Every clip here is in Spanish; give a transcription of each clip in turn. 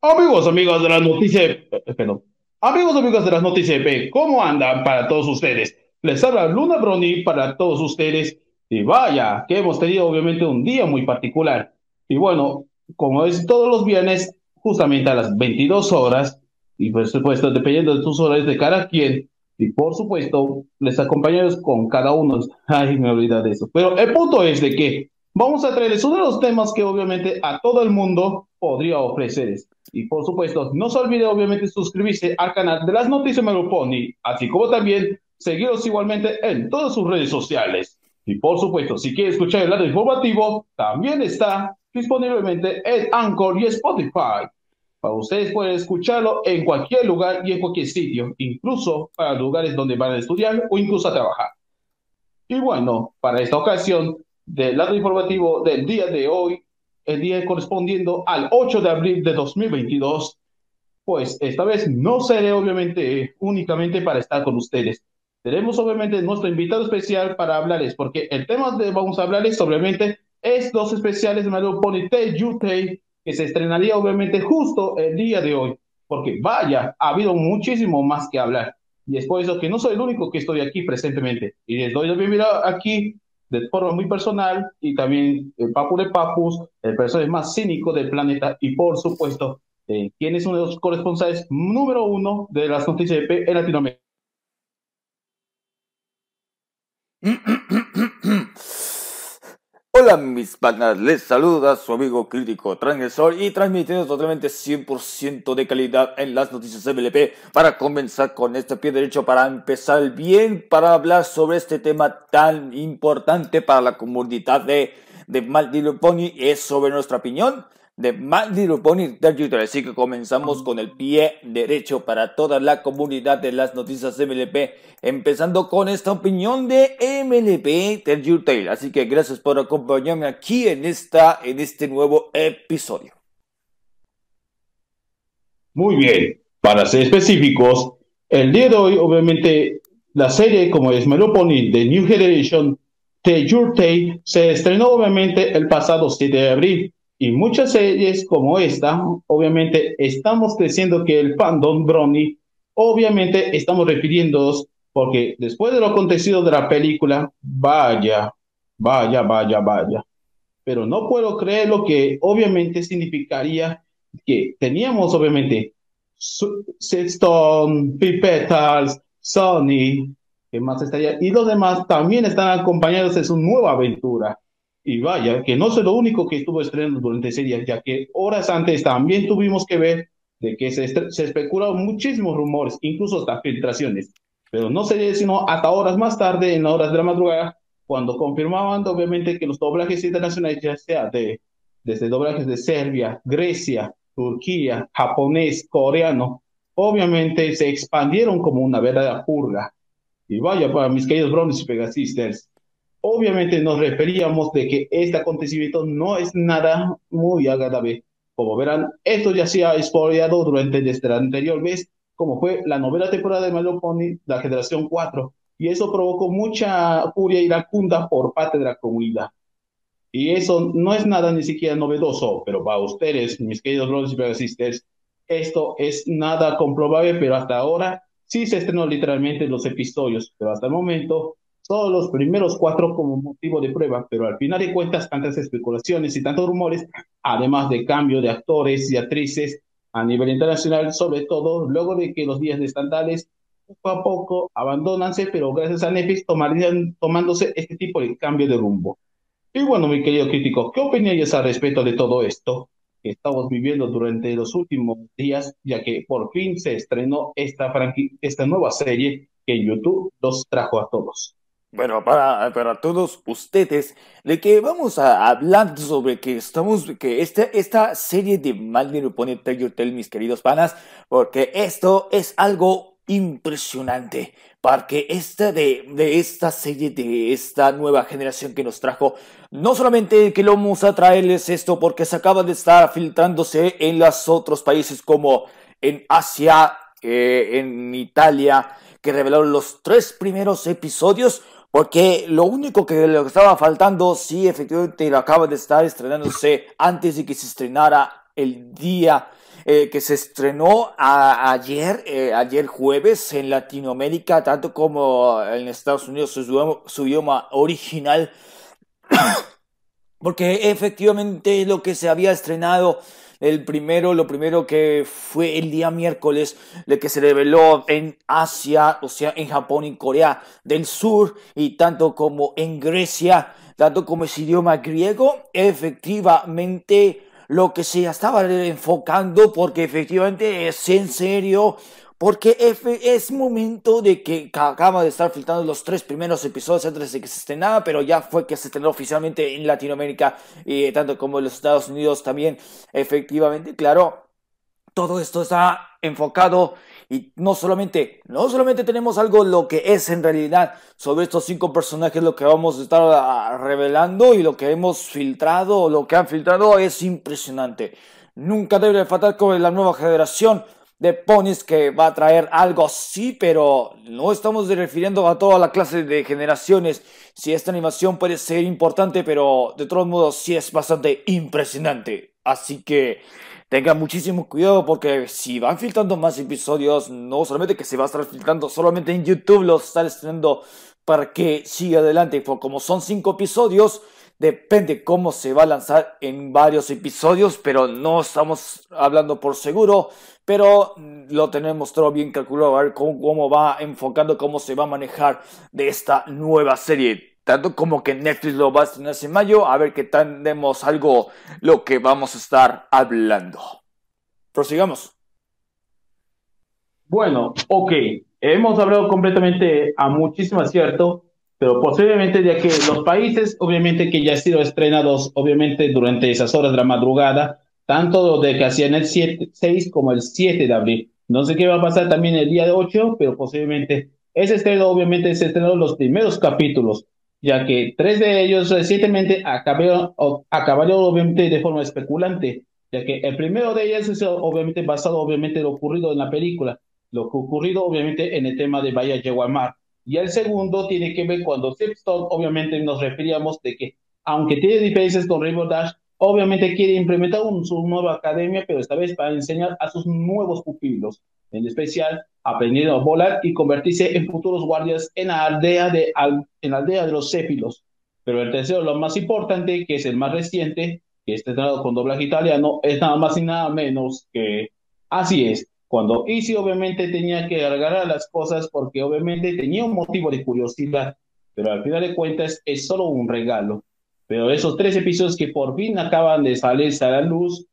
Amigos, amigos de las noticias, eh, perdón. Amigos, amigos de las noticias ¿cómo andan para todos ustedes? Les habla Luna Brony para todos ustedes. Y vaya, que hemos tenido obviamente un día muy particular. Y bueno, como es todos los viernes, justamente a las 22 horas, y por supuesto, dependiendo de tus horas de cada quien, y por supuesto, les acompañamos con cada uno. Ay, me olvidé de eso. Pero el punto es de que vamos a traerles uno de los temas que obviamente a todo el mundo podría ofrecerles. Y por supuesto, no se olvide obviamente suscribirse al canal de las noticias Meloponi, así como también seguirnos igualmente en todas sus redes sociales. Y por supuesto, si quiere escuchar el lado informativo, también está disponiblemente en Anchor y Spotify. Para ustedes pueden escucharlo en cualquier lugar y en cualquier sitio, incluso para lugares donde van a estudiar o incluso a trabajar. Y bueno, para esta ocasión, del lado informativo del día de hoy, el día correspondiendo al 8 de abril de 2022, pues esta vez no seré obviamente únicamente para estar con ustedes. Tenemos obviamente nuestro invitado especial para hablarles, porque el tema de vamos a hablarles obviamente es dos especiales de Mario Pony Yutei, que se estrenaría obviamente justo el día de hoy, porque vaya, ha habido muchísimo más que hablar. Y es por eso que no soy el único que estoy aquí presentemente. Y les doy la bienvenida aquí de forma muy personal y también el Papu de Papus, el personaje más cínico del planeta y por supuesto, eh, quien es uno de los corresponsales número uno de las noticias de en Latinoamérica. Hola mis panas, les saluda su amigo crítico transgresor y transmitiendo totalmente 100% de calidad en las noticias MLP para comenzar con este pie derecho para empezar bien para hablar sobre este tema tan importante para la comunidad de, de Maldito Pony es sobre nuestra opinión de Little Pony YouTube. Así que comenzamos con el pie derecho para toda la comunidad de las noticias MLP, empezando con esta opinión de MLP YouTube. Así que gracias por acompañarme aquí en, esta, en este nuevo episodio. Muy bien, para ser específicos, el día de hoy, obviamente, la serie como es Pony de New Generation de Yurtei se estrenó obviamente el pasado 7 de abril y muchas series como esta, obviamente estamos creciendo que el fandom Brony, obviamente estamos refiriéndonos, porque después de lo acontecido de la película, vaya, vaya, vaya, vaya. Pero no puedo creer lo que obviamente significaría que teníamos obviamente Sexton, Pipetals, Sony, que más estaría, y los demás también están acompañados en su nueva aventura. Y vaya, que no es lo único que estuvo estrenando durante ese día, ya que horas antes también tuvimos que ver de que se, se especularon muchísimos rumores, incluso hasta filtraciones. Pero no se sino hasta horas más tarde, en horas de la madrugada, cuando confirmaban obviamente que los doblajes internacionales, ya sea de, desde doblajes de Serbia, Grecia, Turquía, japonés, coreano, obviamente se expandieron como una verdadera purga. Y vaya, para mis queridos Brownies y Pegasisters, obviamente nos referíamos de que este acontecimiento no es nada muy agradable. Como verán, esto ya se ha expoliado durante desde la anterior vez, como fue la novela temporada de Melo Pony, la generación 4, y eso provocó mucha furia iracunda por parte de la comunidad. Y eso no es nada ni siquiera novedoso, pero para ustedes, mis queridos brothers y brothers esto es nada comprobable, pero hasta ahora sí se estrenó literalmente los episodios, pero hasta el momento todos los primeros cuatro como motivo de prueba, pero al final de cuentas tantas especulaciones y tantos rumores, además de cambio de actores y actrices a nivel internacional, sobre todo luego de que los días de estandales poco a poco abandonanse, pero gracias a Netflix tomarían tomándose este tipo de cambio de rumbo. Y bueno, mi querido crítico, ¿qué opináis al respecto de todo esto que estamos viviendo durante los últimos días, ya que por fin se estrenó esta, esta nueva serie que YouTube los trajo a todos? Bueno, para, para todos ustedes, de que vamos a hablar sobre que estamos, que esta, esta serie de Mal Pony Tell Tell, mis queridos panas, porque esto es algo impresionante, porque esta de, de esta serie, de esta nueva generación que nos trajo, no solamente que lo vamos a traerles esto, porque se acaba de estar filtrándose en los otros países como en Asia, eh, en Italia, que revelaron los tres primeros episodios, porque lo único que le estaba faltando, sí, efectivamente, lo acaba de estar estrenándose antes de que se estrenara el día eh, que se estrenó ayer, eh, ayer jueves en Latinoamérica, tanto como en Estados Unidos, su, su idioma original. porque efectivamente lo que se había estrenado el primero, lo primero que fue el día miércoles, de que se reveló en Asia, o sea, en Japón y Corea del Sur, y tanto como en Grecia, tanto como ese idioma griego, efectivamente lo que se estaba enfocando, porque efectivamente es en serio porque es momento de que acaba de estar filtrando los tres primeros episodios antes de que se estrenara, pero ya fue que se estrenó oficialmente en Latinoamérica y tanto como en los Estados Unidos también. Efectivamente, claro, todo esto está enfocado y no solamente, no solamente tenemos algo lo que es en realidad sobre estos cinco personajes lo que vamos a estar ah, revelando y lo que hemos filtrado, lo que han filtrado es impresionante. Nunca debe faltar con la nueva generación de ponies que va a traer algo sí, pero no estamos refiriendo a toda la clase de generaciones. Si esta animación puede ser importante, pero de todos modos sí es bastante impresionante. Así que tengan muchísimo cuidado porque si van filtrando más episodios, no solamente que se va a estar filtrando solamente en YouTube, los están estrenando para que siga adelante. Por como son cinco episodios, Depende cómo se va a lanzar en varios episodios, pero no estamos hablando por seguro. Pero lo tenemos todo bien calculado, a ver cómo, va enfocando, cómo se va a manejar de esta nueva serie. Tanto como que Netflix lo va a estrenar en mayo, a ver qué tenemos algo lo que vamos a estar hablando. Prosigamos. Bueno, ok. Hemos hablado completamente a muchísimo acierto pero posiblemente ya que los países, obviamente que ya han sido estrenados, obviamente durante esas horas de la madrugada, tanto de que hacían el 7, 6 como el 7 de abril. No sé qué va a pasar también el día de 8, pero posiblemente ese estreno, obviamente, se estrenaron los primeros capítulos, ya que tres de ellos recientemente acabaron, acabaron obviamente de forma especulante, ya que el primero de ellos es obviamente basado obviamente en lo ocurrido en la película, lo ocurrido obviamente en el tema de Bahía Yeguamar y el segundo tiene que ver cuando Zipstone, obviamente nos referíamos de que, aunque tiene diferencias con Rainbow Dash, obviamente quiere implementar un, su nueva academia, pero esta vez para enseñar a sus nuevos pupilos, en especial aprendiendo a volar y convertirse en futuros guardias en la aldea de, en la aldea de los céfilos. Pero el tercero, lo más importante, que es el más reciente, que está estrenado con doblaje italiano, es nada más y nada menos que, así es, cuando Easy obviamente tenía que agarrar las cosas porque obviamente tenía un motivo de curiosidad, pero al final de cuentas es solo un regalo. Pero esos tres episodios que por fin acaban de salir a la luz,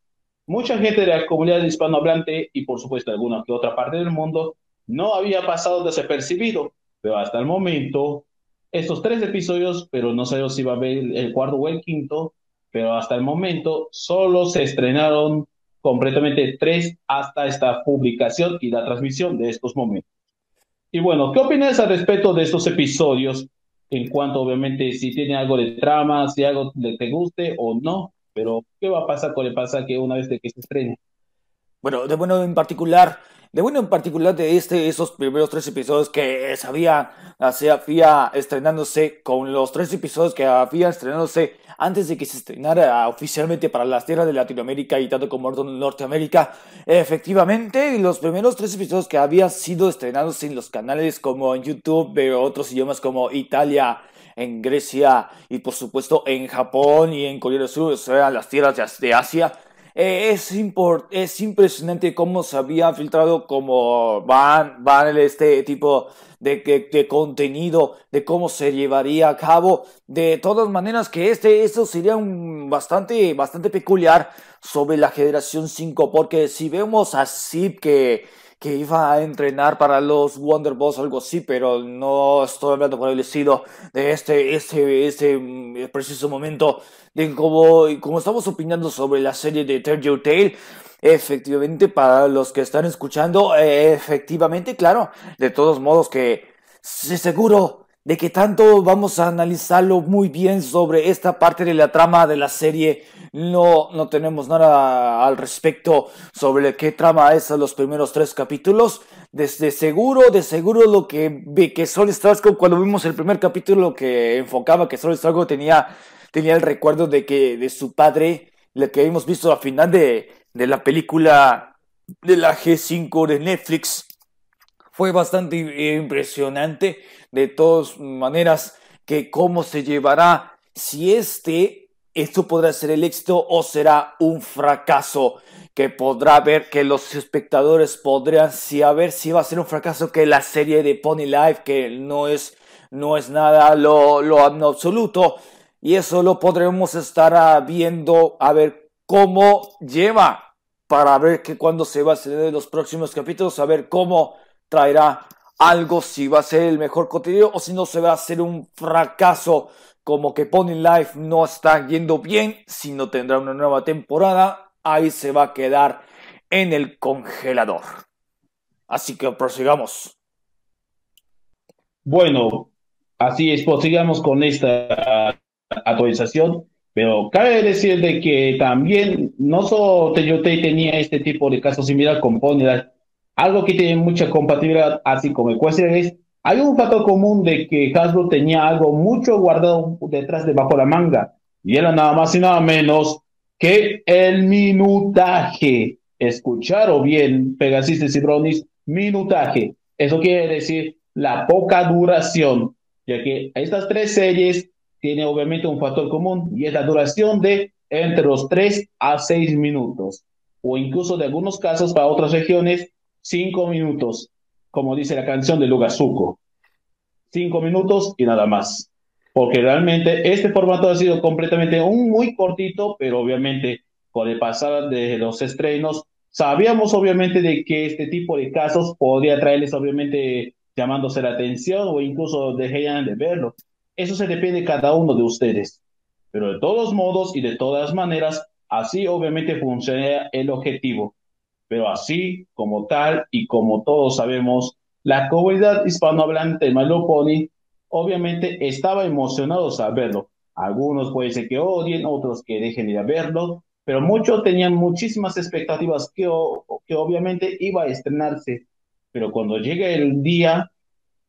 mucha gente de la comunidad hispanohablante y por supuesto alguna que otra parte del mundo no había pasado desapercibido, pero hasta el momento estos tres episodios, pero no sé si va a haber el cuarto o el quinto, pero hasta el momento solo se estrenaron completamente tres hasta esta publicación y la transmisión de estos momentos. Y bueno, ¿qué opinas al respecto de estos episodios? En cuanto, obviamente, si tiene algo de trama, si algo te guste o no, pero ¿qué va a pasar con el pasaje una vez que se estrene? Bueno, de bueno en particular, de bueno en particular de este, esos primeros tres episodios que se había, se había estrenándose, con los tres episodios que había estrenándose antes de que se estrenara oficialmente para las tierras de Latinoamérica y tanto como Norteamérica. Efectivamente, los primeros tres episodios que habían sido estrenados en los canales como en YouTube de otros idiomas como Italia, en Grecia y por supuesto en Japón y en Corea del Sur, o sea, las tierras de Asia, eh, es, es impresionante cómo se había filtrado, cómo van, van este tipo de, de, contenido, de cómo se llevaría a cabo. De todas maneras, que este, esto sería un bastante, bastante peculiar sobre la generación 5, porque si vemos a Zip que que iba a entrenar para los Wonder Boss algo así, pero no estoy hablando por el estilo de este, este, este mm, preciso momento de cómo, como estamos opinando sobre la serie de Your Tale. Efectivamente, para los que están escuchando, efectivamente, claro, de todos modos que seguro de que tanto vamos a analizarlo muy bien sobre esta parte de la trama de la serie. No, no tenemos nada al respecto sobre qué trama es a los primeros tres capítulos. Desde seguro, de seguro lo que ve que Sol Stargo cuando vimos el primer capítulo lo que enfocaba que Sol Stargo tenía, tenía el recuerdo de que de su padre, lo que hemos visto al final de, de la película de la G5 de Netflix, fue bastante impresionante de todas maneras que cómo se llevará si este esto podrá ser el éxito o será un fracaso que podrá ver que los espectadores a ver si va a ser un fracaso que la serie de Pony Life que no es no es nada lo, lo absoluto y eso lo podremos estar viendo a ver cómo lleva para ver que cuando se va a hacer los próximos capítulos a ver cómo traerá algo, si va a ser el mejor contenido o si no se va a hacer un fracaso como que Pony Life no está yendo bien, si no tendrá una nueva temporada, ahí se va a quedar en el congelador. Así que prosigamos. Bueno, así es, prosigamos con esta actualización, pero cabe decir de que también no solo Teyote tenía este tipo de casos similar con Pony Life, algo que tiene mucha compatibilidad, así como es, hay un factor común de que Hasbro tenía algo mucho guardado detrás, debajo de la manga, y era nada más y nada menos que el minutaje. Escucharon bien, Pegasistes y Brownies, minutaje. Eso quiere decir la poca duración, ya que estas tres series tienen obviamente un factor común y es la duración de entre los 3 a 6 minutos, o incluso de algunos casos para otras regiones cinco minutos, como dice la canción de Lugazuco. Cinco minutos y nada más. Porque realmente este formato ha sido completamente un muy cortito, pero obviamente por el pasar de los estrenos, sabíamos obviamente de que este tipo de casos podría traerles obviamente llamándose la atención o incluso dejarían de verlo. Eso se depende de cada uno de ustedes. Pero de todos modos y de todas maneras, así obviamente funciona el objetivo pero así como tal y como todos sabemos, la comunidad hispanohablante de Malo Pony obviamente estaba emocionados a verlo. Algunos puede ser que odien, otros que dejen de ir a verlo, pero muchos tenían muchísimas expectativas que, que obviamente iba a estrenarse. Pero cuando llegue el día,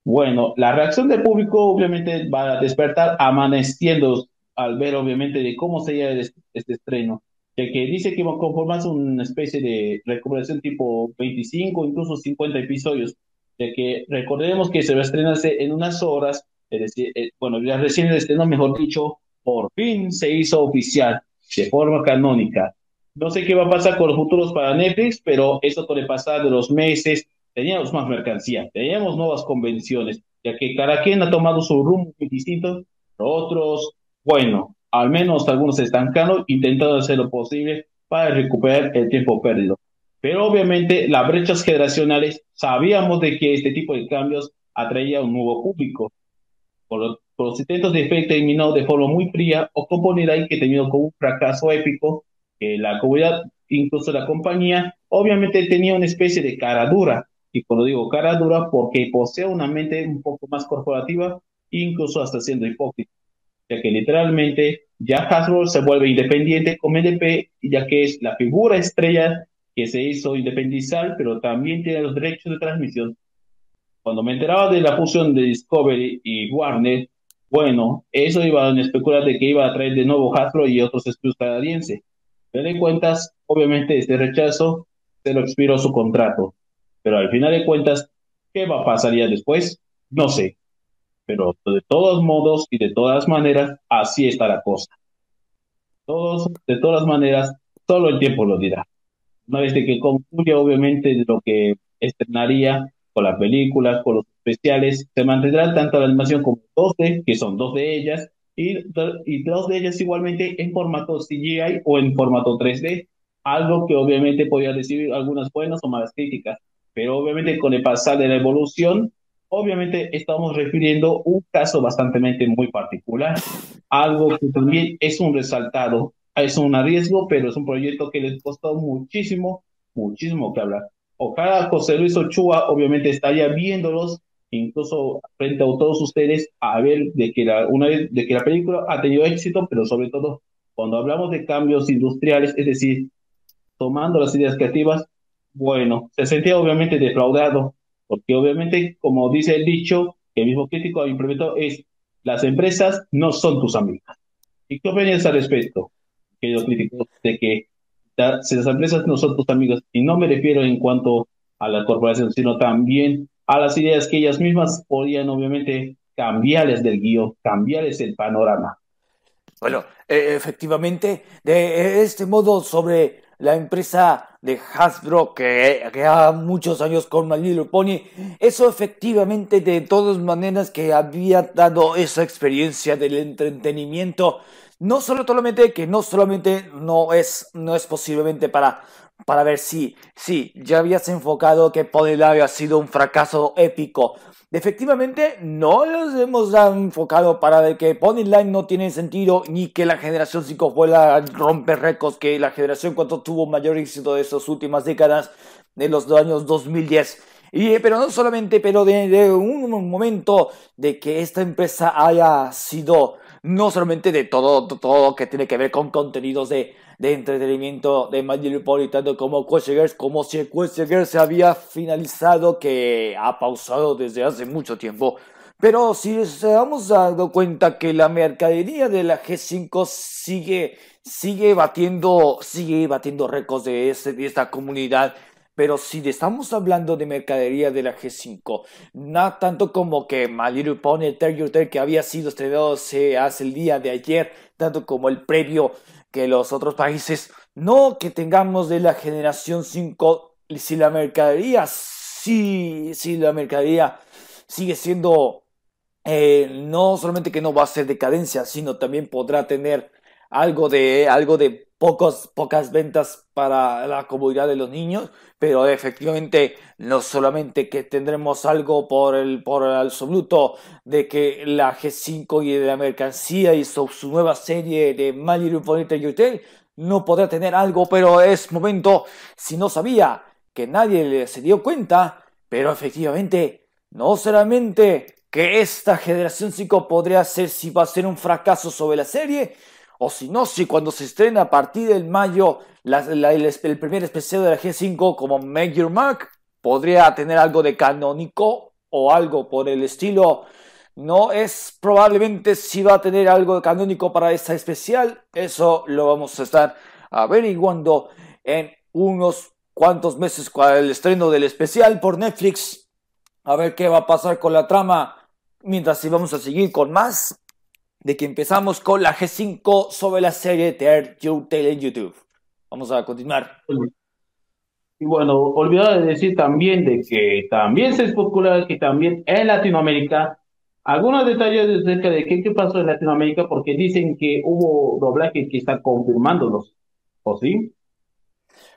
bueno, la reacción del público obviamente va a despertar amaneciendo al ver obviamente de cómo sería este, este estreno de que dice que conformarse una especie de recuperación tipo 25, incluso 50 episodios, de que recordemos que se va a estrenarse en unas horas, es decir, eh, bueno, ya recién el estreno, mejor dicho, por fin se hizo oficial, de forma canónica. No sé qué va a pasar con los futuros para Netflix, pero eso con el pasar de los meses, teníamos más mercancía, teníamos nuevas convenciones, ya que cada quien ha tomado su rumbo distinto, otros, bueno, al menos algunos estancando, intentando hacer lo posible para recuperar el tiempo perdido. Pero obviamente las brechas generacionales, sabíamos de que este tipo de cambios atraía un nuevo público. Por, los intentos de efecto terminó de forma muy fría o ahí que terminó con un fracaso épico, que la comunidad, incluso la compañía, obviamente tenía una especie de cara dura. Y cuando digo cara dura, porque posee una mente un poco más corporativa, incluso hasta siendo hipócrita ya que literalmente ya Hasbro se vuelve independiente con MDP, ya que es la figura estrella que se hizo independizar, pero también tiene los derechos de transmisión. Cuando me enteraba de la fusión de Discovery y Warner, bueno, eso iba a especular de que iba a traer de nuevo Hasbro y otros estudios canadienses. Pero de cuentas, obviamente este rechazo se lo expiró su contrato. Pero al final de cuentas, ¿qué va a pasar después? No sé pero de todos modos y de todas maneras, así está la cosa. Todos, de todas maneras, solo el tiempo lo dirá. Una vez que concluye, obviamente, lo que estrenaría con las películas, con los especiales, se mantendrá tanto la animación como 2D, que son dos de ellas, y dos de ellas igualmente en formato CGI o en formato 3D, algo que obviamente podría recibir algunas buenas o malas críticas. pero obviamente con el pasar de la evolución, obviamente estamos refiriendo un caso bastante muy particular, algo que también es un resaltado, es un riesgo, pero es un proyecto que les costó muchísimo, muchísimo que hablar. Ojalá José Luis Ochoa obviamente estaría viéndolos, incluso frente a todos ustedes, a ver de que la, una de que la película ha tenido éxito, pero sobre todo cuando hablamos de cambios industriales, es decir, tomando las ideas creativas, bueno, se sentía obviamente defraudado, porque obviamente, como dice el dicho, que el mismo crítico ha implementado, es las empresas no son tus amigas. ¿Y qué opinas al respecto, querido crítico, de que las empresas no son tus amigas? Y no me refiero en cuanto a la corporación, sino también a las ideas que ellas mismas podían obviamente cambiarles del guion, cambiarles el panorama. Bueno, eh, efectivamente, de este modo sobre la empresa de Hasbro que, ha muchos años con My Little Pony, eso efectivamente de todas maneras que había dado esa experiencia del entretenimiento, no solo solamente que no solamente no es, no es posiblemente para, para ver si, si ya habías enfocado que Pony había sido un fracaso épico, Efectivamente, no los hemos enfocado para ver que Line no tiene sentido ni que la generación 5 vuela a romper récords, que la generación 4 tuvo mayor éxito de estas últimas décadas, de los años 2010. Y, eh, pero no solamente, pero de, de un momento de que esta empresa haya sido no solamente de todo, todo que tiene que ver con contenidos de, de entretenimiento de My Little Pony, tanto como Girls, como si Girls se había finalizado, que ha pausado desde hace mucho tiempo. Pero si se hemos dado cuenta que la mercadería de la G5 sigue, sigue batiendo, sigue batiendo récords de, este, de esta comunidad, pero si estamos hablando de mercadería de la G5, no tanto como que My Little Pony Tell que había sido estrenado hace el día de ayer, tanto como el previo que los otros países, no que tengamos de la generación 5, si la mercadería, sí, si la mercadería sigue siendo, eh, no solamente que no va a ser decadencia, sino también podrá tener algo de, algo de pocos, pocas ventas para la comunidad de los niños, pero efectivamente no solamente que tendremos algo por el, por el absoluto de que la G5 y de la mercancía y su, nueva serie de My Little Hotel no podrá tener algo, pero es momento, si no sabía, que nadie se dio cuenta, pero efectivamente, no solamente que esta generación 5 podría ser si va a ser un fracaso sobre la serie, o si no, si cuando se estrena a partir del mayo el, primer especial de la G5 como Make Your Mark, podría tener algo de canónico o algo por el estilo. No es probablemente si va a tener algo de canónico para esta especial. Eso lo vamos a estar averiguando en unos cuantos meses con el estreno del especial por Netflix. A ver qué va a pasar con la trama. Mientras si vamos a seguir con más de que empezamos con la G5 sobre la serie Tear You Tale en YouTube. Vamos a continuar. Y bueno, olvidaba de decir también de que también se especula que también en Latinoamérica, algunos detalles acerca de qué, qué pasó en Latinoamérica, porque dicen que hubo doblaje que está confirmándolos, ¿o sí?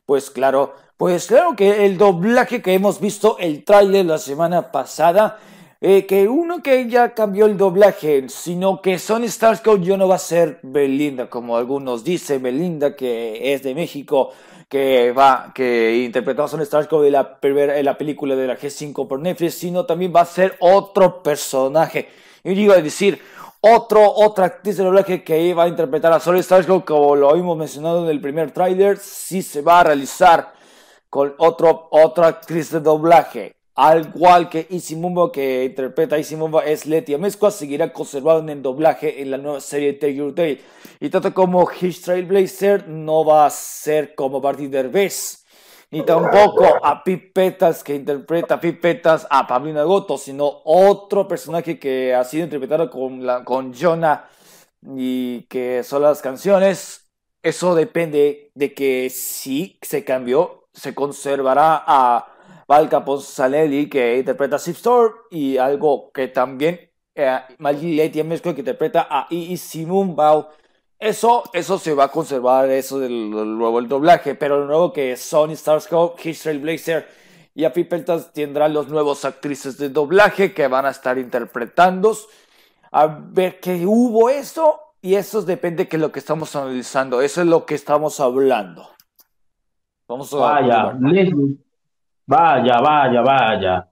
Pues claro, pues claro que el doblaje que hemos visto, el tráiler la semana pasada, eh, que uno que ya cambió el doblaje, sino que Sony Starscope ya no va a ser Belinda, como algunos dicen, Belinda que es de México, que va, que interpretó a Sony Starscope en la, en la película de la G5 por Netflix, sino también va a ser otro personaje. Y digo, es decir, otro, otra actriz de doblaje que iba a interpretar a Sony Starscope, como lo habíamos mencionado en el primer tráiler, sí se va a realizar con otro, otra actriz de doblaje. Al igual que Mumbo que interpreta a Mumbo es Letia Mezcua, seguirá conservado en el doblaje en la nueva serie Take Your Day. Y tanto como Hitch Trailblazer no va a ser como Barty Derbez, ni tampoco a Pipetas que interpreta a Pipetas a Pablina Goto, sino otro personaje que ha sido interpretado con, la, con Jonah y que son las canciones. Eso depende de que si se cambió, se conservará a Val Capozanelli, que interpreta a Sip Storm, y algo que también eh, Mezco, que interpreta a Ii Simon Bao. Eso, eso se va a conservar, eso del, nuevo el doblaje, pero lo nuevo que Sony Starscope, History Blazer Y a Pipeltas tendrá los nuevos actrices de doblaje que van a estar interpretando. A ver qué hubo eso. Y eso depende de lo que estamos analizando. Eso es lo que estamos hablando. Vamos a vaya, vaya, vaya, vaya.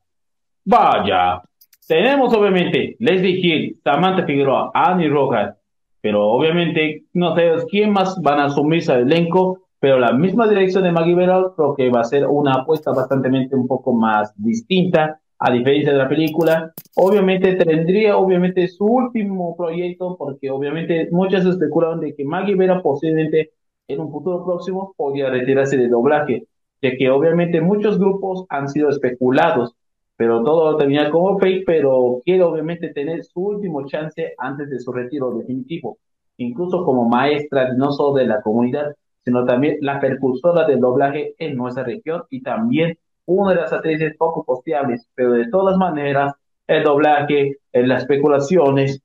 Vaya. Tenemos obviamente Leslie Hill, Samantha Figueroa, Annie Rojas, pero obviamente no sé quién más van a asumirse al elenco, pero la misma dirección de Maggie Bell creo que va a ser una apuesta bastante un poco más distinta a diferencia de la película. Obviamente tendría obviamente su último proyecto porque obviamente muchas especularon de que Maggie Vera posiblemente en un futuro próximo podría retirarse de doblaje, ya que obviamente muchos grupos han sido especulados pero todo lo tenía como fake, pero quiere obviamente tener su último chance antes de su retiro definitivo, incluso como maestra no solo de la comunidad, sino también la percursora del doblaje en nuestra región y también una de las actrices poco posteables, pero de todas maneras, el doblaje, las especulaciones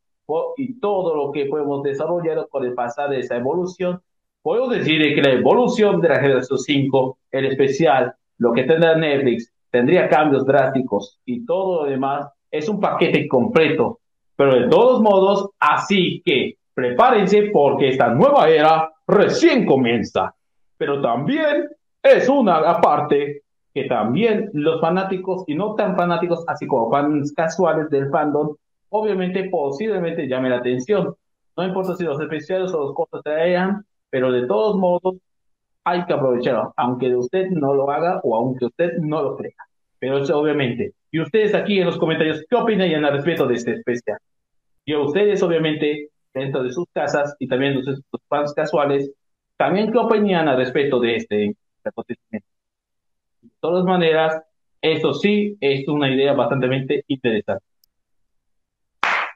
y todo lo que podemos desarrollar con el pasar de esa evolución, puedo decir que la evolución de la generación 5, en especial lo que tendrá Netflix, tendría cambios drásticos y todo lo demás es un paquete completo. Pero de todos modos, así que prepárense porque esta nueva era recién comienza. Pero también es una aparte que también los fanáticos y no tan fanáticos, así como fans casuales del fandom, obviamente posiblemente llame la atención. No importa si los especiales o los cortos traían, pero de todos modos hay que aprovecharlo, aunque usted no lo haga o aunque usted no lo crea. Pero eso obviamente. Y ustedes aquí en los comentarios, ¿qué opinan al respecto de este especial? Y a ustedes, obviamente, dentro de sus casas y también los, fans casuales, también qué opinan al respecto de este acontecimiento. De todas maneras, eso sí es una idea bastante interesante.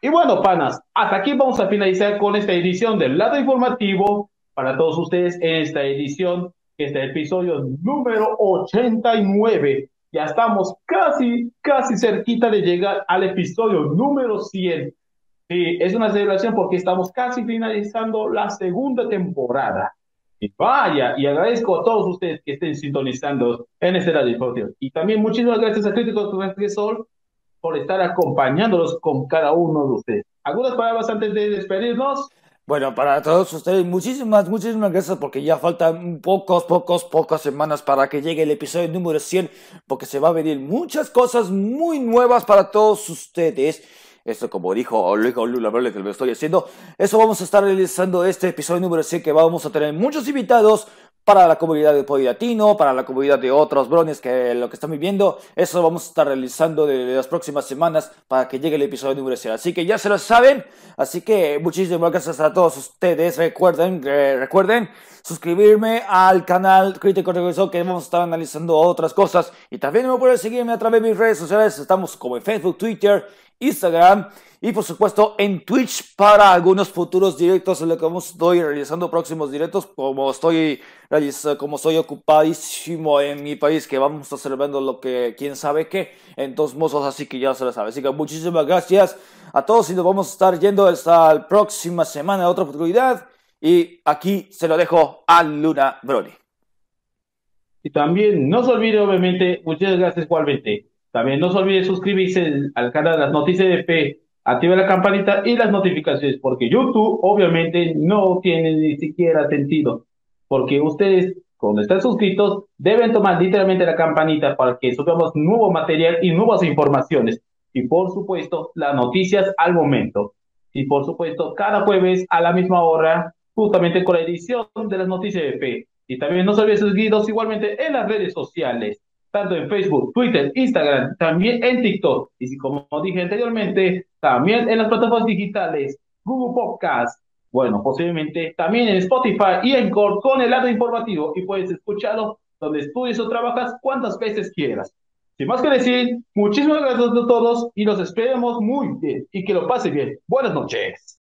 Y bueno, panas, hasta aquí vamos a finalizar con esta edición del lado informativo para todos ustedes en esta edición, que es el episodio número 89. Ya estamos casi, casi cerquita de llegar al episodio número 100. Sí, es una celebración porque estamos casi finalizando la segunda temporada. Y vaya, y agradezco a todos ustedes que estén sintonizando en este radio. Y también muchísimas gracias a Críticos Sol por estar acompañándolos con cada uno de ustedes. ¿Algunas palabras antes de despedirnos? Bueno, para todos ustedes, muchísimas, muchísimas gracias porque ya faltan pocos, pocos, pocas semanas para que llegue el episodio número 100, porque se va a venir muchas cosas muy nuevas para todos ustedes. Esto como dijo dijo Lula que lo estoy haciendo. Eso vamos a estar realizando este episodio número 100 que vamos a tener muchos invitados, para la comunidad de Podi Latino, para la comunidad de otros brones que lo que están viviendo. Eso vamos a estar realizando de, las próximas semanas para que llegue el episodio número 100. Así que ya se lo saben. Así que muchísimas gracias a todos ustedes. Recuerden, eh, recuerden suscribirme al canal Crítico Regreso que vamos a estar analizando otras cosas. Y también me pueden seguirme a través de mis redes sociales. Estamos como en Facebook, Twitter, Instagram y por supuesto en Twitch para algunos futuros directos en lo que vamos, estoy realizando próximos directos como estoy como soy ocupadísimo en mi país que vamos a estar celebrando lo que quién sabe qué en todos modos así que ya se lo sabe. Así que muchísimas gracias a todos y nos vamos a estar yendo hasta la próxima semana. Otra oportunidad y aquí se lo dejo a Luna Brody y también no se olvide obviamente muchas gracias igualmente también no se olvide suscribirse al canal de las noticias de P, active la campanita y las notificaciones, porque YouTube obviamente no tiene ni siquiera sentido, porque ustedes cuando están suscritos deben tomar literalmente la campanita para que subamos nuevo material y nuevas informaciones. Y por supuesto, las noticias al momento. Y por supuesto, cada jueves a la misma hora, justamente con la edición de las noticias de P. Y también no se olviden suscritos igualmente en las redes sociales tanto en Facebook, Twitter, Instagram, también en TikTok. Y como dije anteriormente, también en las plataformas digitales, Google Podcast, bueno, posiblemente también en Spotify y en Core con el lado informativo y puedes escucharlo donde estudies o trabajas cuantas veces quieras. Sin más que decir, muchísimas gracias a todos y los esperemos muy bien y que lo pase bien. Buenas noches.